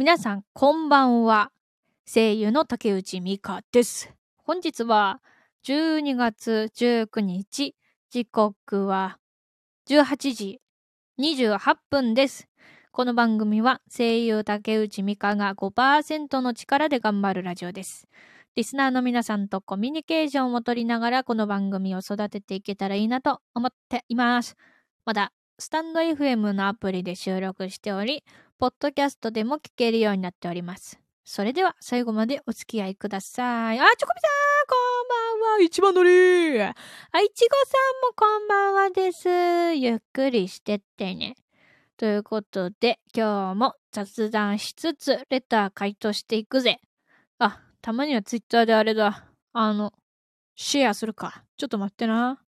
皆さん、こんばんは。声優の竹内美香です。本日は12月19日、時刻は18時28分です。この番組は声優竹内美香が5%の力で頑張るラジオです。リスナーの皆さんとコミュニケーションを取りながらこの番組を育てていけたらいいなと思っています。まだ、スタンド FM のアプリで収録しており、ポッドキャストでも聞けるようになっております。それでは最後までお付き合いください。あ、チョコビさんこんばんは一番乗りあ、いちごさんもこんばんはです。ゆっくりしてってね。ということで、今日も雑談しつつ、レター回答していくぜ。あ、たまにはツイッターであれだ。あの、シェアするか。ちょっと待ってな。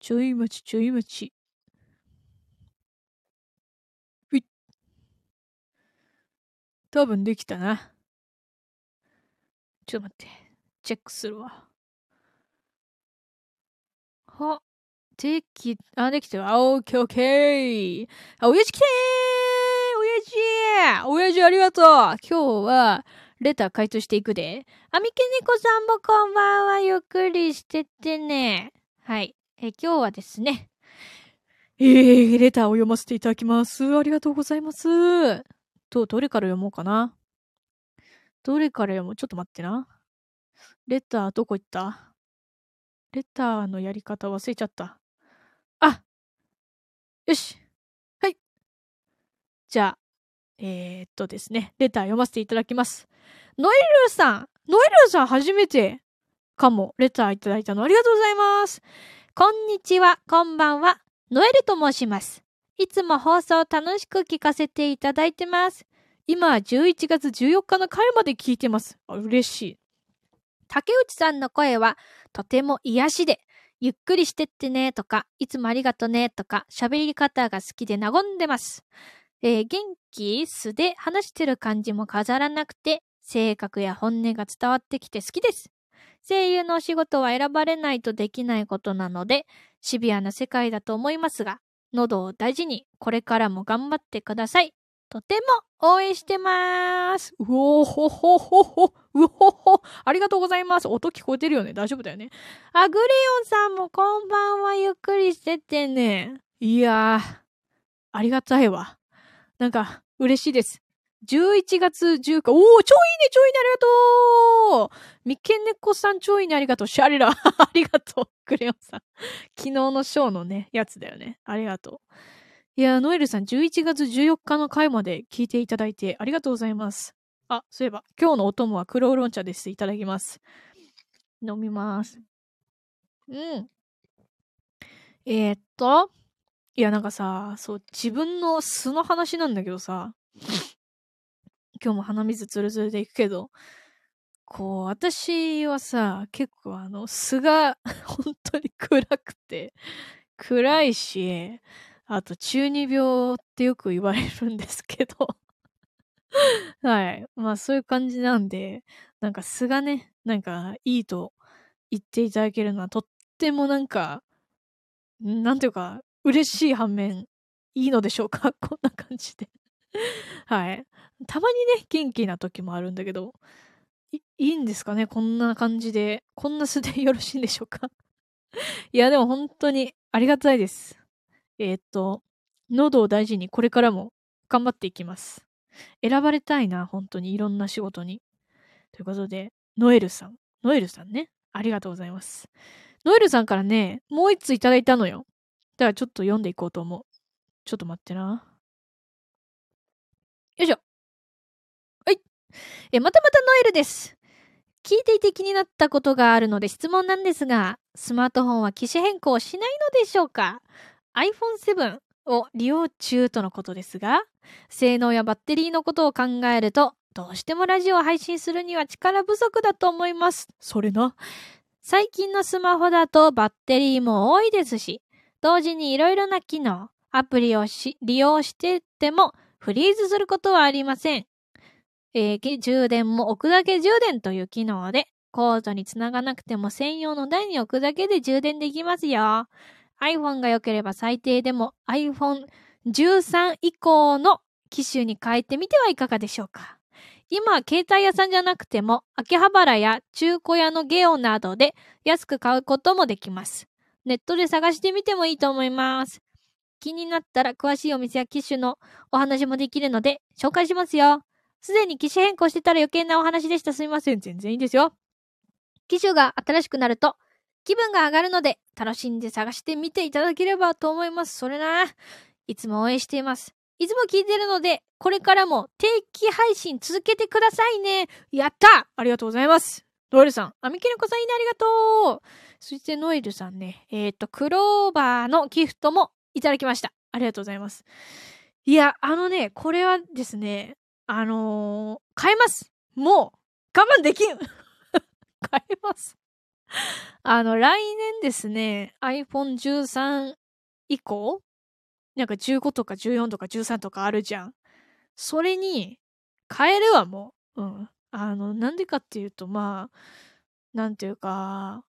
ちょい待ちちょい待ち。多分できたな。ちょっと待って。チェックするわ。は、でき、あ、できたわ。オッケーオッケー。あ、親父来てー親父親父ありがとう今日は、レター回答していくで。あみけねこさんもこんばんは。ゆっくりしててね。はい。え、今日はですね。えー、レターを読ませていただきます。ありがとうございます。と、どれから読もうかな。どれから読もうちょっと待ってな。レターどこ行った？レターのやり方忘れちゃった。あよしはい。じゃあ、えー、っとですね、レター読ませていただきます。ノエルさんノエルさん初めてかも、レターいただいたのありがとうございます。こんにちは、こんばんは。ノエルと申します。いつも放送楽しく聞かせていただいてます。今、11月14日の回まで聞いてます。嬉しい。竹内さんの声はとても癒しで、ゆっくりしてってねとか、いつもありがとねとか、喋り方が好きで和んでます。えー、元気素で話してる感じも飾らなくて、性格や本音が伝わってきて好きです。声優のお仕事は選ばれないとできないことなので、シビアな世界だと思いますが、喉を大事にこれからも頑張ってください。とても応援してます。うおほほほほ、うほほ。ありがとうございます。音聞こえてるよね。大丈夫だよね。あ、グレヨンさんもこんばんは。ゆっくりしててね。いやー、ありがたいわ。なんか、嬉しいです。11月10日。おー、超いいね、超いいね、ありがとうみけねこさん、超いいね、ありがとう。シャレラ、ありがとう。クレヨンさん。昨日のショーのね、やつだよね。ありがとう。いや、ノエルさん、11月14日の回まで聞いていただいてありがとうございます。あ、そういえば、今日のお供は黒ウーロン茶です。いただきます。飲みます。うん。えー、っと、いや、なんかさ、そう、自分の素の話なんだけどさ、今日も鼻水つるつるでいくけど、こう、私はさ、結構あの、素が 本当に暗くて、暗いし、あと中二病ってよく言われるんですけど はい。まあそういう感じなんで、なんか素がね、なんかいいと言っていただけるのはとってもなんか、なんていうか、嬉しい反面、いいのでしょうか？こんな感じではい。たまにね、元気な時もあるんだけど、いいんですかね？こんな感じで。こんな素でよろしいんでしょうか？いや、でも本当にありがたいです。えー、っと、喉を大事にこれからも頑張っていきます。選ばれたいな、本当にいろんな仕事に。ということで、ノエルさん。ノエルさんね。ありがとうございます。ノエルさんからね、もう一ついただいたのよ。だからちょっと読んでいこうと思う。ちょっと待ってな。よいしょ。はい。え、またまたノエルです。聞いていて気になったことがあるので質問なんですが、スマートフォンは機種変更しないのでしょうか ?iPhone7 を利用中とのことですが、性能やバッテリーのことを考えると、どうしてもラジオを配信するには力不足だと思います。それな。最近のスマホだとバッテリーも多いですし、同時にいろいろな機能、アプリを利用しててもフリーズすることはありません。えー、充電も置くだけ充電という機能で、コードにつながなくても専用の台に置くだけで充電できますよ。iPhone が良ければ最低でも iPhone 13以降の機種に変えてみてはいかがでしょうか。今、携帯屋さんじゃなくても、秋葉原や中古屋のゲオなどで安く買うこともできます。ネットで探してみてもいいと思います。気になったら詳しいお店や機種のお話もできるので紹介しますよ。すでに機種変更してたら余計なお話でした。すいません。全然いいですよ。機種が新しくなると気分が上がるので楽しんで探してみていただければと思います。それな。いつも応援しています。いつも聞いてるので、これからも定期配信続けてくださいね。やったありがとうございます。ノエルさん、アミケネコさんいいねありがとうそしてノエルさんね、えっ、ー、と、クローバーのギフトもいただきました。ありがとうございます。いや、あのね、これはですね、あのー、買えます。もう、我慢できん 買えます。あの、来年ですね、iPhone 13以降なんか15とか14とか13とかあるじゃん。それに、変えるわ、もう。うん。あの、なんでかっていうと、まあ、なんていうか、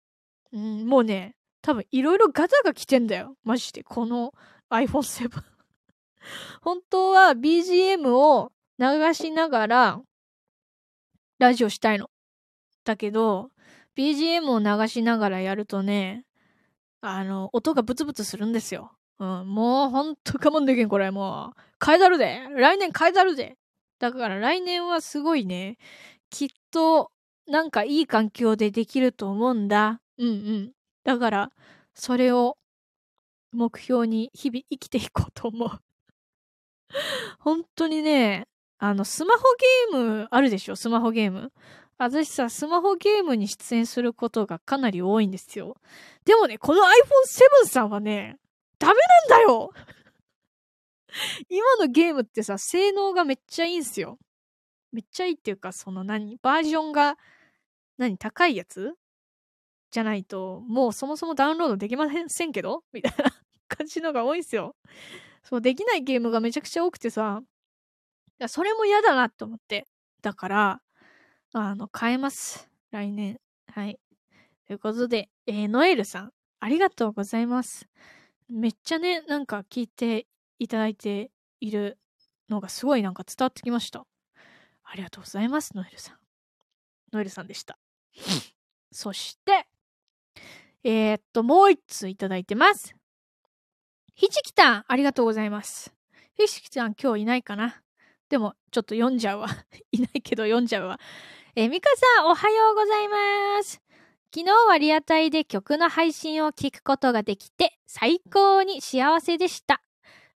うん、もうね、多分いろいろガタが来てんだよ。マジで。この iPhone 7。本当は BGM を流しながらラジオしたいの。だけど、BGM を流しながらやるとね、あの、音がブツブツするんですよ。うん、もうほんと我慢できん、これ。もう、変えざるで。来年変えざるで。だから来年はすごいね、きっと、なんかいい環境でできると思うんだ。うんうん。だから、それを目標に日々生きていこうと思う。本当にね、あの、スマホゲームあるでしょ？スマホゲーム？私さ、スマホゲームに出演することがかなり多いんですよ。でもね、この iPhone7 さんはね、ダメなんだよ 今のゲームってさ、性能がめっちゃいいんすよ。めっちゃいいっていうか、その何？バージョンが、何？高いやつ？じゃないと、もうそもそもダウンロードできませんけど？みたいな感じのが多いんすよ。そう、できないゲームがめちゃくちゃ多くてさ、それも嫌だなって思って。だから、あの、変えます。来年。はい。ということで、えー、ノエルさん、ありがとうございます。めっちゃね、なんか聞いていただいているのがすごいなんか伝わってきました。ありがとうございます、ノエルさん。ノエルさんでした。そして、えー、っと、もう一通いただいてます。ひちきたん、ありがとうございます。ひちきたん、今日いないかなでも、ちょっと読んじゃうわ。いないけど読んじゃうわ。えー、ミカさん、おはようございます。昨日はリアタイで曲の配信を聞くことができて、最高に幸せでした。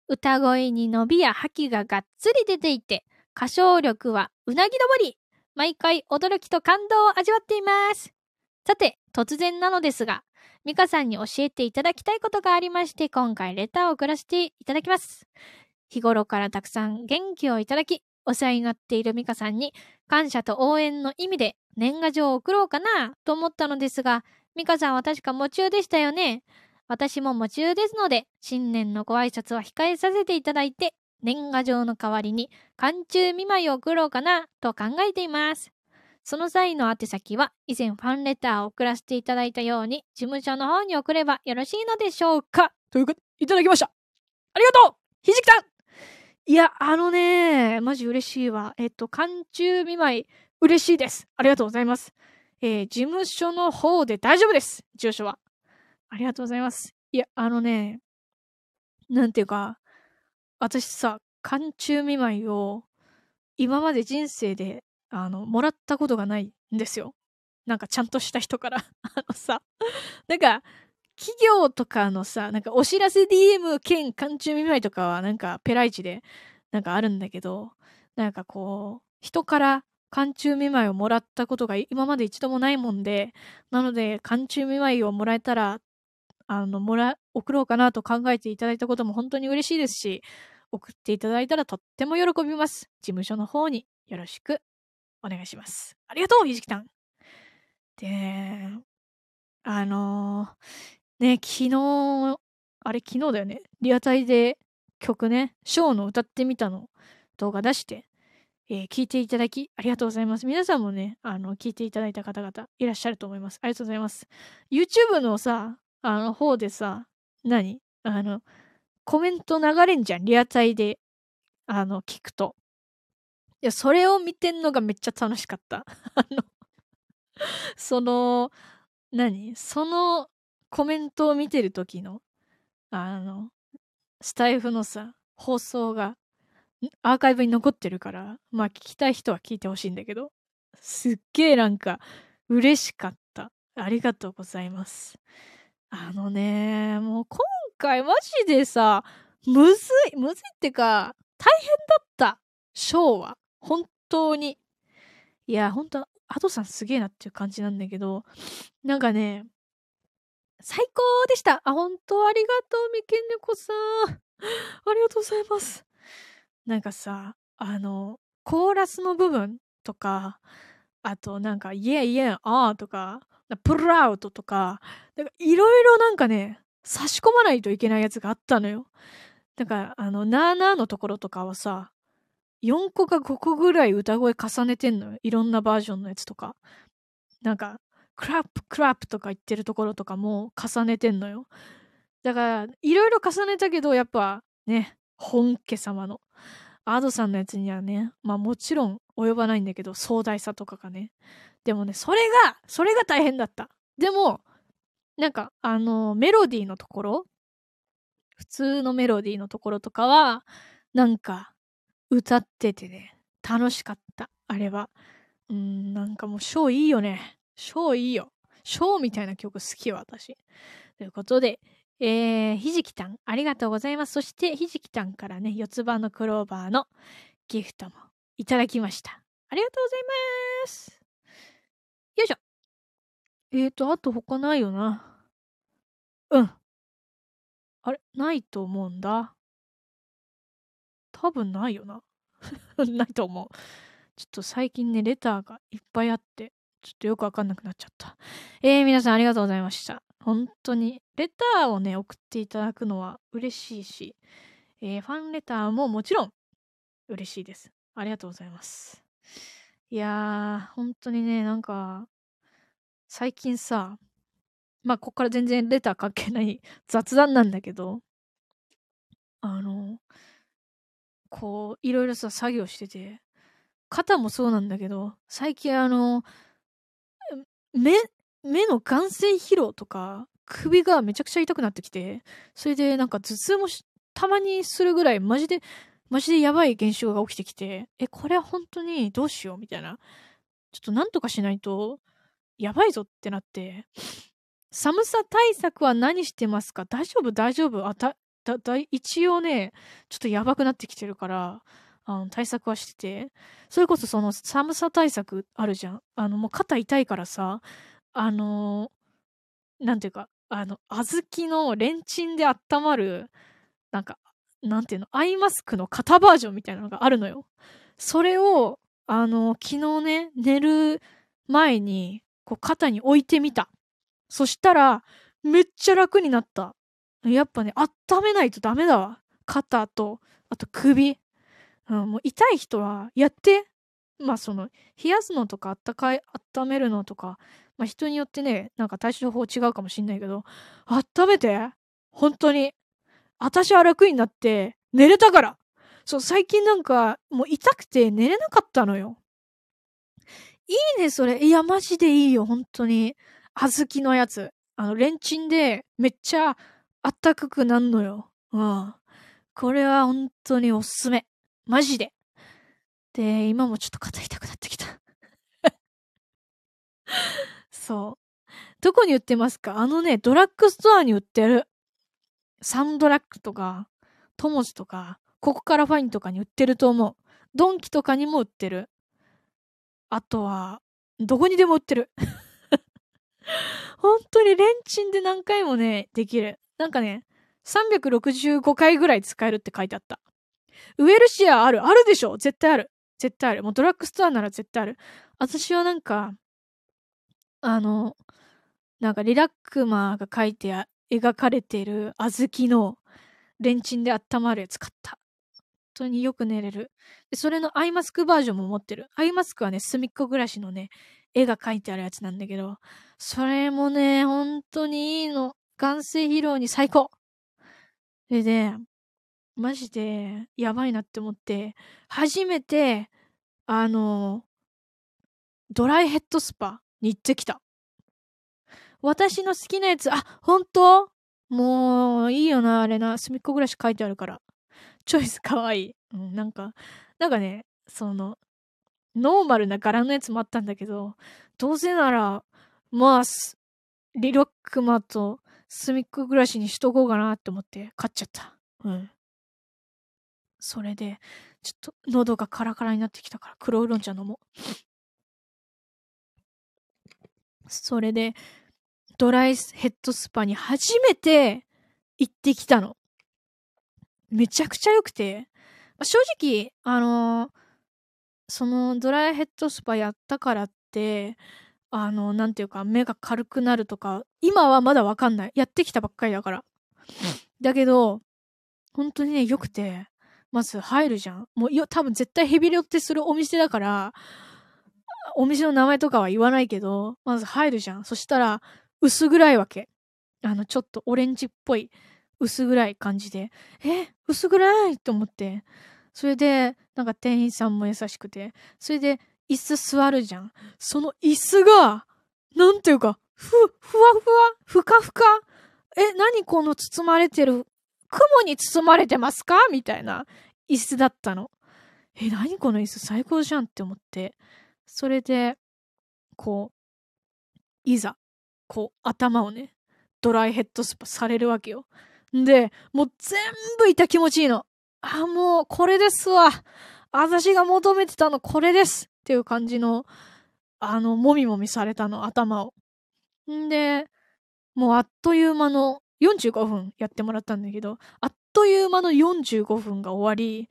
歌声に伸びや覇気ががっつり出ていて、歌唱力はうなぎ登り。毎回驚きと感動を味わっています。さて、突然なのですが、ミカさんに教えていただきたいことがありまして、今回レターを送らせていただきます。日頃からたくさん元気をいただき、お世話になっているミカさんに感謝と応援の意味で年賀状を送ろうかなと思ったのですが、ミカさんは確か夢中でしたよね。私も夢中ですので、新年のご挨拶は控えさせていただいて、年賀状の代わりに寒中見舞いを送ろうかなと考えています。その際の宛先は、以前ファンレターを送らせていただいたように、事務所の方に送ればよろしいのでしょうかということいただきました。ありがとうひじきさんいや、あのね、マジ嬉しいわ。えっと、寒中見舞い、嬉しいです。ありがとうございます。えー、事務所の方で大丈夫です。住所は。ありがとうございます。いや、あのね、なんていうか、私さ、寒中見舞いを、今まで人生で、あの、もらったことがないんですよ。なんかちゃんとした人から。あのさ、なんか、企業とかのさ、なんかお知らせ DM 兼寒中見舞いとかはなんかペライチでなんかあるんだけど、なんかこう、人から寒中見舞いをもらったことが今まで一度もないもんで、なので寒中見舞いをもらえたら、あの、もら、送ろうかなと考えていただいたことも本当に嬉しいですし、送っていただいたらとっても喜びます。事務所の方によろしくお願いします。ありがとう、ひじきたん。で、あのー、ね、昨日、あれ昨日だよね。リアタイで曲ね、ショーの歌ってみたの動画出して、えー、聞いていただきありがとうございます。皆さんもね、あの、聞いていただいた方々いらっしゃると思います。ありがとうございます。YouTube のさ、あの方でさ、何？あの、コメント流れんじゃん。リアタイで、あの、聞くと。いや、それを見てんのがめっちゃ楽しかった。あの、その、何？そのコメントを見てる時の、あの、スタイフのさ、放送がアーカイブに残ってるから、まあ聞きたい人は聞いてほしいんだけど、すっげえなんか嬉しかった。ありがとうございます。あのね、もう今回マジでさ、むずい、むずいってか、大変だった。ショーは。本当に。いや、本当アドさんすげえなっていう感じなんだけど、なんかね、最高でしたあ、本当ありがとう、みけんねこさん。ありがとうございます。なんかさ、あの、コーラスの部分とか、あとなんか、イエイエン、あーとか、プルアウトとか、なんかいろいろなんかね、差し込まないといけないやつがあったのよ。だか、あの、なーなーのところとかはさ、4個か5個ぐらい歌声重ねてんのよ。いろんなバージョンのやつとか。なんか、クラップ、クラップとか言ってるところとかも重ねてんのよ。だから、いろいろ重ねたけど、やっぱね、本家様のアドさんのやつにはね、まあもちろん及ばないんだけど、壮大さとかがね。でもね、それが、それが大変だった。でも、なんか、あの、メロディーのところ、普通のメロディーのところとかは、なんか、歌っててね、楽しかった、あれは。うん、なんかもう、ショーいいよね。ショーいいよ。ショーみたいな曲好きよ、私。ということで、えー、ひじきたん、ありがとうございます。そして、ひじきたんからね、四つ葉のクローバーのギフトもいただきました。ありがとうございます。よいしょ。えーと、あと他ないよな。うん。あれないと思うんだ。多分ないよな。ないと思う。ちょっと最近ね、レターがいっぱいあって、ちょっとよくわかんなくなっちゃった。えー、皆さんありがとうございました。本当に、レターをね、送っていただくのは嬉しいし、えー、ファンレターももちろん嬉しいです。ありがとうございます。いやー、本当にね、なんか、最近さ、まあ、こっから全然レター関係ない雑談なんだけど、あの、こう、いろいろさ、作業してて、肩もそうなんだけど、最近あの、目、目の眼性疲労とか、首がめちゃくちゃ痛くなってきて、それでなんか頭痛もたまにするぐらい、マジで、マジでやばい現象が起きてきて、え、これは本当にどうしようみたいな。ちょっとなんとかしないと、やばいぞってなって、寒さ対策は何してますか？大丈夫大丈夫。あた、だ、だ、一応ね、ちょっとやばくなってきてるから、あの、対策はしてて、それこそその寒さ対策あるじゃん。あの、もう肩痛いからさ、あのなんていうか、あの、小豆のレンチンで温まる、なんか、なんていうの、アイマスクの肩バージョンみたいなのがあるのよ。それを、あの、昨日ね、寝る前に、こう肩に置いてみた。そしたら、めっちゃ楽になった。やっぱね、温めないとダメだわ。肩と、あと首。うん、もう痛い人はやって。まあその、冷やすのとかあったかい、温めるのとか、まあ人によってね、なんか対処法違うかもしんないけど、温めて本当に。私は楽になって寝れたから。そう、最近なんかもう痛くて寝れなかったのよ。いいね、それ。いや、マジでいいよ、本当に。小豆のやつ。あの、レンチンでめっちゃあったかくなんのよ。うん。これは本当におすすめ。マジで。で、今もちょっと肩痛くなってきた。そう。どこに売ってますか？あのね、ドラッグストアに売ってる。サンドラッグとか、トモスとか、ここからファインとかに売ってると思う。ドンキとかにも売ってる。あとは、どこにでも売ってる。本当にレンチンで何回もね、できる。なんかね、365回ぐらい使えるって書いてあった。ウエルシアあるあるでしょ？絶対ある。絶対ある。もうドラッグストアなら絶対ある。私はなんか、あの、なんかリラックマーが書いて描かれてる小豆のレンチンで温まるやつ買った。本当によく寝れる。で、それのアイマスクバージョンも持ってる。アイマスクはね、隅っこ暮らしのね、絵が描いてあるやつなんだけど、それもね、本当にいいの。眼性疲労に最高。それで、マジでやばいなって思って、初めて、あの、ドライヘッドスパに行ってきた。私の好きなやつ、あ、本当？もう、いいよな、あれな。隅っこ暮らし書いてあるから。チョイスかわいい。うん、なんか、なんかね、その、ノーマルな柄のやつもあったんだけど、どうせなら、まあ、リロックマと隅っこ暮らしにしとこうかなって思って買っちゃった。うん。それで、ちょっと喉がカラカラになってきたから黒ウーロン茶飲もう。それで、ドライヘッドスパに初めて行ってきたの。めちゃくちゃ良くて、正直、あのー、そのドライヘッドスパやったからって、あの、なんていうか、目が軽くなるとか、今はまだわかんない。やってきたばっかりだから。だけど、本当にね、良くて、まず入るじゃん。もう、多分絶対ヘビロってするお店だから、お店の名前とかは言わないけど、まず入るじゃん。そしたら、薄暗いわけ。あの、ちょっとオレンジっぽい、薄暗い感じで、え、薄暗いと思って。それで、なんか店員さんも優しくて、それで、椅子座るじゃん。その椅子が、なんていうか、ふ、ふわふわふかふかえ、何この包まれてる雲に包まれてますか？みたいな椅子だったの。え、何この椅子最高じゃんって思って。それで、こう、いざ、こう、頭をね、ドライヘッドスパされるわけよ。で、もう全部痛気持ちいいの。あ、もう、これですわ。私が求めてたのこれですっていう感じの、あの、もみもみされたの、頭を。んで、もうあっという間の45分やってもらったんだけど、あっという間の45分が終わり、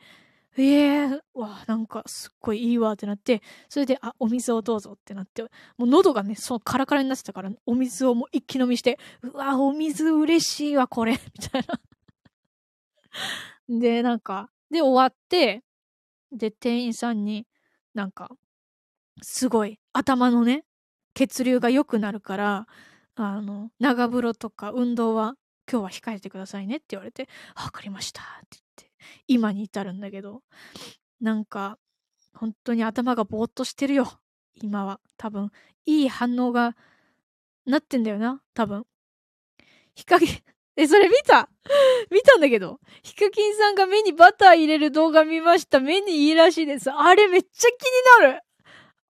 ええー、わ、なんかすっごいいいわってなって、それで、あ、お水をどうぞってなって、もう喉がね、そうカラカラになってたから、お水をもう一気飲みして、うわ、お水嬉しいわ、これ、みたいな。で、なんか、で、終わって、で、店員さんに、なんか、すごい、頭のね、血流が良くなるから、あの、長風呂とか運動は今日は控えてくださいねって言われて、わかりましたって言って、今に至るんだけど、なんか、本当に頭がぼーっとしてるよ。今は。多分、いい反応がなってんだよな。多分。ヒカキン、え、それ見た？見たんだけど。ヒカキンさんが目にバター入れる動画見ました。目にいいらしいです。あれめっちゃ気になる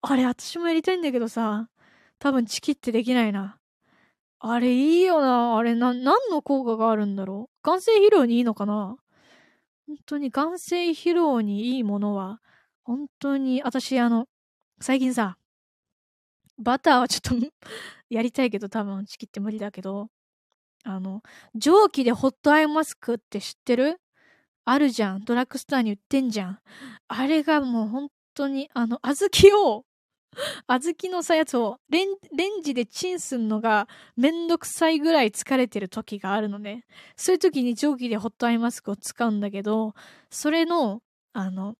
あれ、私もやりたいんだけどさ。多分チキってできないな。あれいいよな。あれな、何の効果があるんだろう？眼性疲労にいいのかな？本当に眼性疲労にいいものは、本当に、私あの、最近さ、バターはちょっと やりたいけど多分チキって無理だけど、あの、蒸気でホットアイマスクって知ってる？あるじゃん。ドラッグストアに売ってんじゃん。あれがもう本当に、あの、小豆を小豆のさやつをレンジでチンすんのがめんどくさいぐらい疲れてる時があるのね。そういう時に蒸気でホットアイマスクを使うんだけど、それの、あの、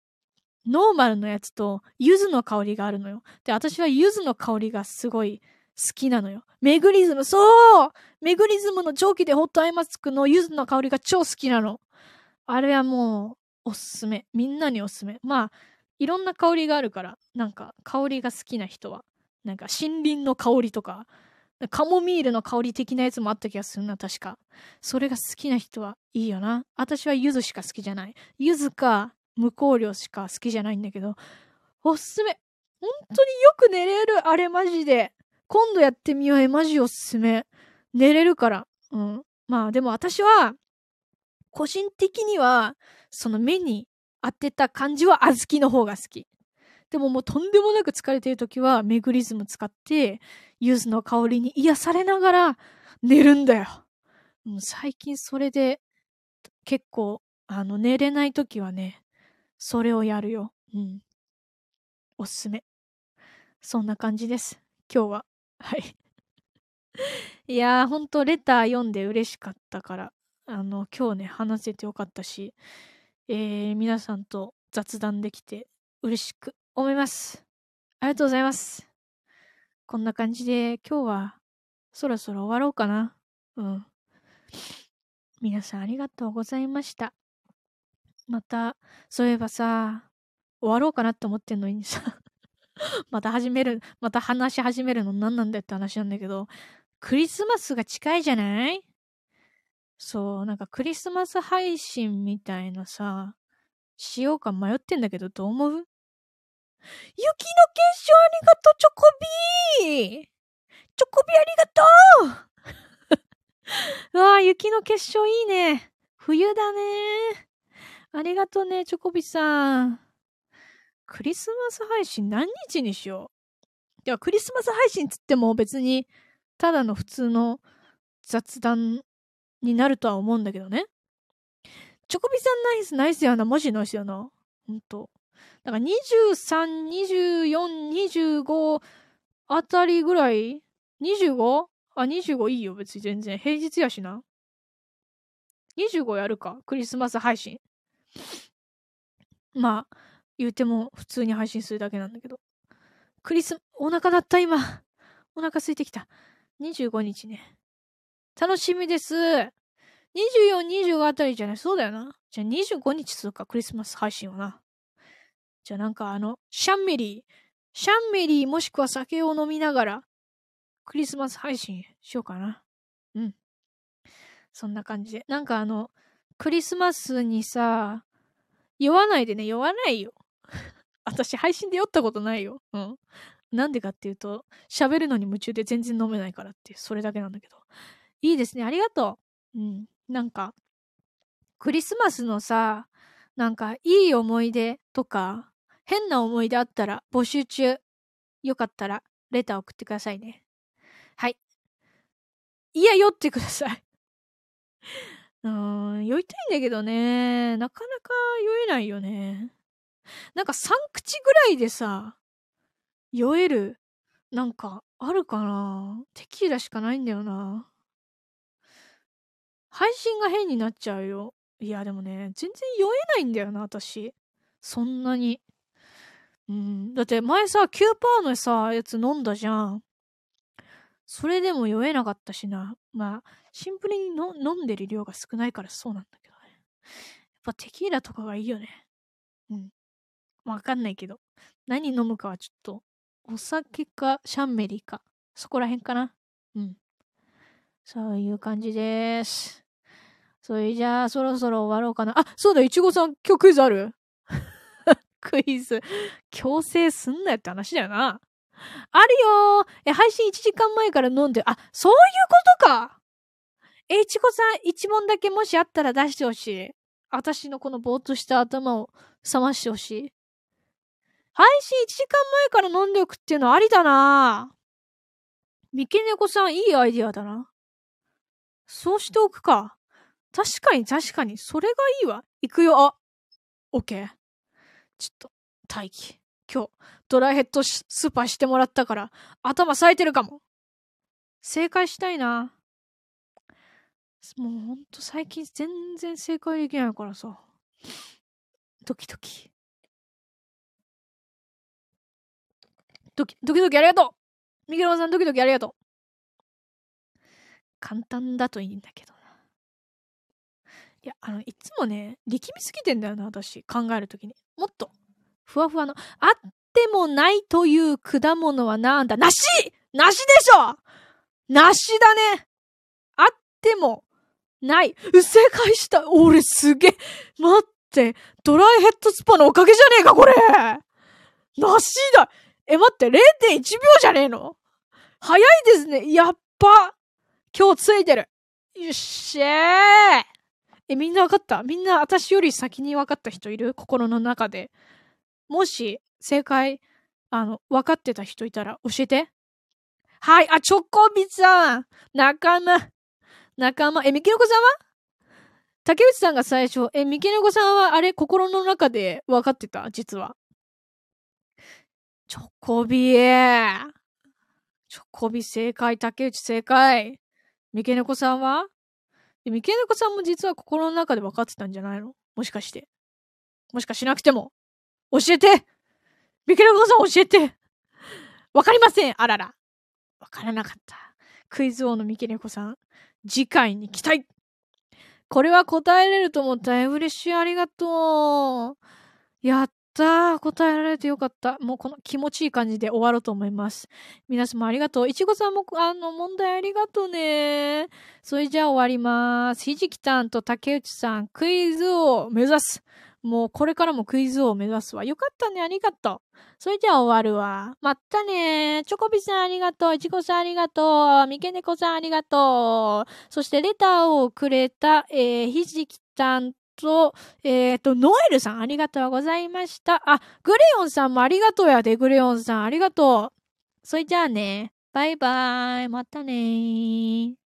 ノーマルのやつと柚子の香りがあるのよ。で、私は柚子の香りがすごい好きなのよ。メグリズム、そうメグリズムの蒸気でホットアイマスクの柚子の香りが超好きなの。あれはもう、おすすめ。みんなにおすすめ。まあ、いろんな香りがあるから、なんか香りが好きな人は、なんか森林の香りとか、カモミールの香り的なやつもあった気がするな、確か。それが好きな人はいいよな。私は柚子しか好きじゃない。柚子か無香料しか好きじゃないんだけど、おすすめ。本当によく寝れる、あれマジで。今度やってみよう、え、マジおすすめ。寝れるから。うん。まあでも私は、個人的には、その目に当てた感じは小豆の方が好き。でももうとんでもなく疲れてる時はメグリズム使って柚子の香りに癒されながら寝るんだよ。もう最近それで結構あの寝れない時はね、それをやるよ。うん。おすすめ。そんな感じです。今日は。はい。いやー、ほんとレター読んで嬉しかったから、あの、今日ね、話せてよかったし、えー、皆さんと雑談できて嬉しく思います。ありがとうございます。こんな感じで今日はそろそろ終わろうかな。うん。皆さんありがとうございました。また、そういえばさ、終わろうかなって思ってんのにさ、また始める、また話し始めるの何なんだよって話なんだけど、クリスマスが近いじゃない？そう、なんかクリスマス配信みたいなさ、しようか迷ってんだけど、どう思う？雪の結晶ありがとう、チョコビーチョコビありがとう うわあ、雪の結晶いいね。冬だね。ありがとうね、チョコビさん。クリスマス配信何日にしよう？いや、クリスマス配信つっても別に、ただの普通の雑談になるとは思うんだけどね。チョコビさんナイス、ナイスやな。マジナイスやな。ほんと。だから23、24、25あたりぐらい ?25? あ、25いいよ。別に全然。平日やしな。25やるか。クリスマス配信。まあ、言うても普通に配信するだけなんだけど。クリス、お腹鳴った今。お腹空いてきた。25日ね。楽しみです。24、25あたりじゃない？そうだよな。じゃあ25日するか、クリスマス配信はな。じゃあなんかあの、シャンメリー、シャンメリーもしくは酒を飲みながら、クリスマス配信しようかな。うん。そんな感じで。なんかあの、クリスマスにさ、酔わないでね、酔わないよ。私配信で酔ったことないよ。うん。なんでかっていうと、喋るのに夢中で全然飲めないからって、それだけなんだけど。いいですね。ありがとう。うん。なんか、クリスマスのさ、なんか、いい思い出とか、変な思い出あったら募集中。よかったら、レター送ってくださいね。はい。いや、酔ってください。うーん、酔いたいんだけどね。なかなか酔えないよね。なんか3口ぐらいでさ、酔える、なんか、あるかなテキーラしかないんだよな。配信が変になっちゃうよ。いや、でもね、全然酔えないんだよな、私。そんなに。うん。だって前さ、9%のさ、やつ飲んだじゃん。それでも酔えなかったしな。まあ、シンプルに飲んでる量が少ないからそうなんだけどね。やっぱテキーラとかがいいよね。うん。わかんないけど。何飲むかはちょっと、お酒かシャンメリーか。そこら辺かな。うん。そういう感じです。それじゃあ、そろそろ終わろうかな。あ、そうだ、いちごさん、今日クイズある？クイズ。強制すんなよって話だよな。あるよえ、配信1時間前から飲んで、あ、そういうことかえ、いちごさん、一問だけもしあったら出してほしい。私のこのぼーっとした頭を冷ましてほしい。配信1時間前から飲んでおくっていうのありだな三毛猫さん、いいアイディアだな。そうしておくか。確かに確かに、それがいいわ。行くよ。あ、オッケー。ちょっと、待機。今日、ドライヘッドスーパーしてもらったから、頭冴えてるかも。正解したいな。もうほんと最近全然正解できないからさ。ドキドキ。ドキ、ドキドキありがとうミケロンさんドキドキありがとう簡単だといいんだけど。いや、あの、いつもね、力みすぎてんだよな、私。考えるときに。もっと、ふわふわの、あってもないという果物はなんだ梨梨でしょ梨だねあってもない。正解した。俺すげえ。待って。ドライヘッドスパのおかげじゃねえか、これ。梨だ。え、待って、0.1秒じゃねえの？早いですね。やっぱ。今日ついてる。よっしゃー。え、みんなわかった？みんな私より先にわかった人いる？心の中で。もし、正解、あの、分かってた人いたら教えて。はい、あ、チョコビさん仲間仲間。え、ミケノコさんは？竹内さんが最初、え、ミケノコさんはあれ、心の中で分かってた？実は。チョコビー。チョコビ正解、竹内正解。ミケネコさんは？ミケネコさんも実は心の中で分かってたんじゃないの？もしかして。もしかしなくても。教えてミケネコさん教えてわかりませんあらら。わからなかった。クイズ王のミケネコさん。次回に期待これは答えれると思った。嬉しい。ありがとう。やっ。答えられてよかった。もうこの気持ちいい感じで終わろうと思います。皆様ありがとう。いちごさんも、あの、問題ありがとうね。それじゃあ終わります。ひじきたんと竹内さん、クイズを目指す。もうこれからもクイズを目指すわ。よかったね。ありがとう。それじゃあ終わるわ。まったねチョコビさんありがとう。いちごさんありがとう。みけねこさんありがとう。そしてレターをくれた、えー、ひじきたんと、えっ、と、ノエルさんありがとうございました。あ、グレヨンさんもありがとうやで、グレヨンさんありがとう。それじゃあね。バイバーイ。またねー。